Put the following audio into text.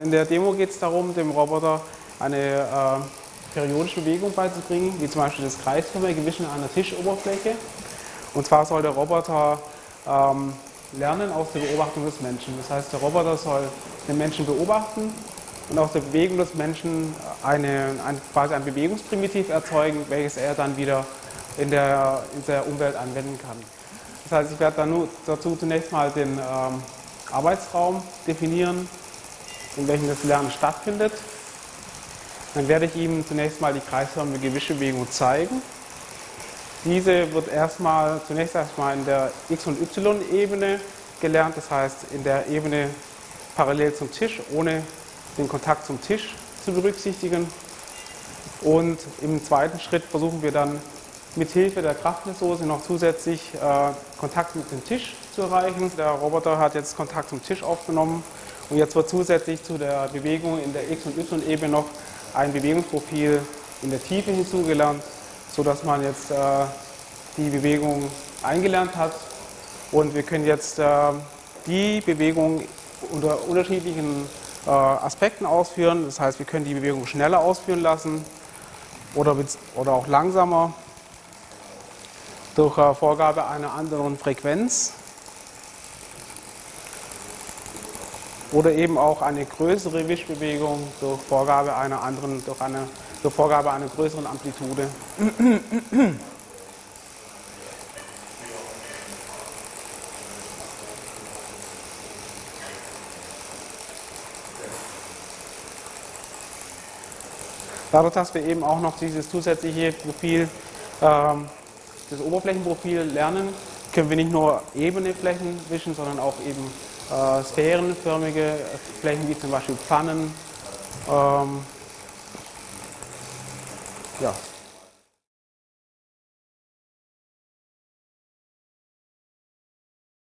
In der Demo geht es darum, dem Roboter eine äh, periodische Bewegung beizubringen, wie zum Beispiel das kreisförmige Wischen einer Tischoberfläche. Und zwar soll der Roboter ähm, lernen aus der Beobachtung des Menschen. Das heißt, der Roboter soll den Menschen beobachten und aus der Bewegung des Menschen eine, ein, quasi ein Bewegungsprimitiv erzeugen, welches er dann wieder in der, in der Umwelt anwenden kann. Das heißt, ich werde dann nur dazu zunächst mal den ähm, Arbeitsraum definieren, in welchem das Lernen stattfindet. Dann werde ich ihm zunächst mal die kreisförmige Wischbewegung zeigen. Diese wird erstmal, zunächst erstmal in der X- und Y-Ebene gelernt, das heißt in der Ebene parallel zum Tisch, ohne den Kontakt zum Tisch zu berücksichtigen. Und im zweiten Schritt versuchen wir dann mit Hilfe der Kraftmessose noch zusätzlich äh, Kontakt mit dem Tisch zu erreichen. Der Roboter hat jetzt Kontakt zum Tisch aufgenommen und jetzt wird zusätzlich zu der Bewegung in der X- und Y-Ebene noch ein Bewegungsprofil in der Tiefe hinzugelernt, sodass man jetzt äh, die Bewegung eingelernt hat. Und wir können jetzt äh, die Bewegung unter unterschiedlichen äh, Aspekten ausführen. Das heißt, wir können die Bewegung schneller ausführen lassen oder, oder auch langsamer durch äh, Vorgabe einer anderen Frequenz. oder eben auch eine größere Wischbewegung durch Vorgabe einer anderen, durch eine durch Vorgabe einer größeren Amplitude. Dadurch, dass wir eben auch noch dieses zusätzliche Profil, ähm, das Oberflächenprofil lernen, können wir nicht nur ebene Flächen wischen, sondern auch eben äh, sphärenförmige Flächen wie zum Beispiel Pfannen. Ähm, ja.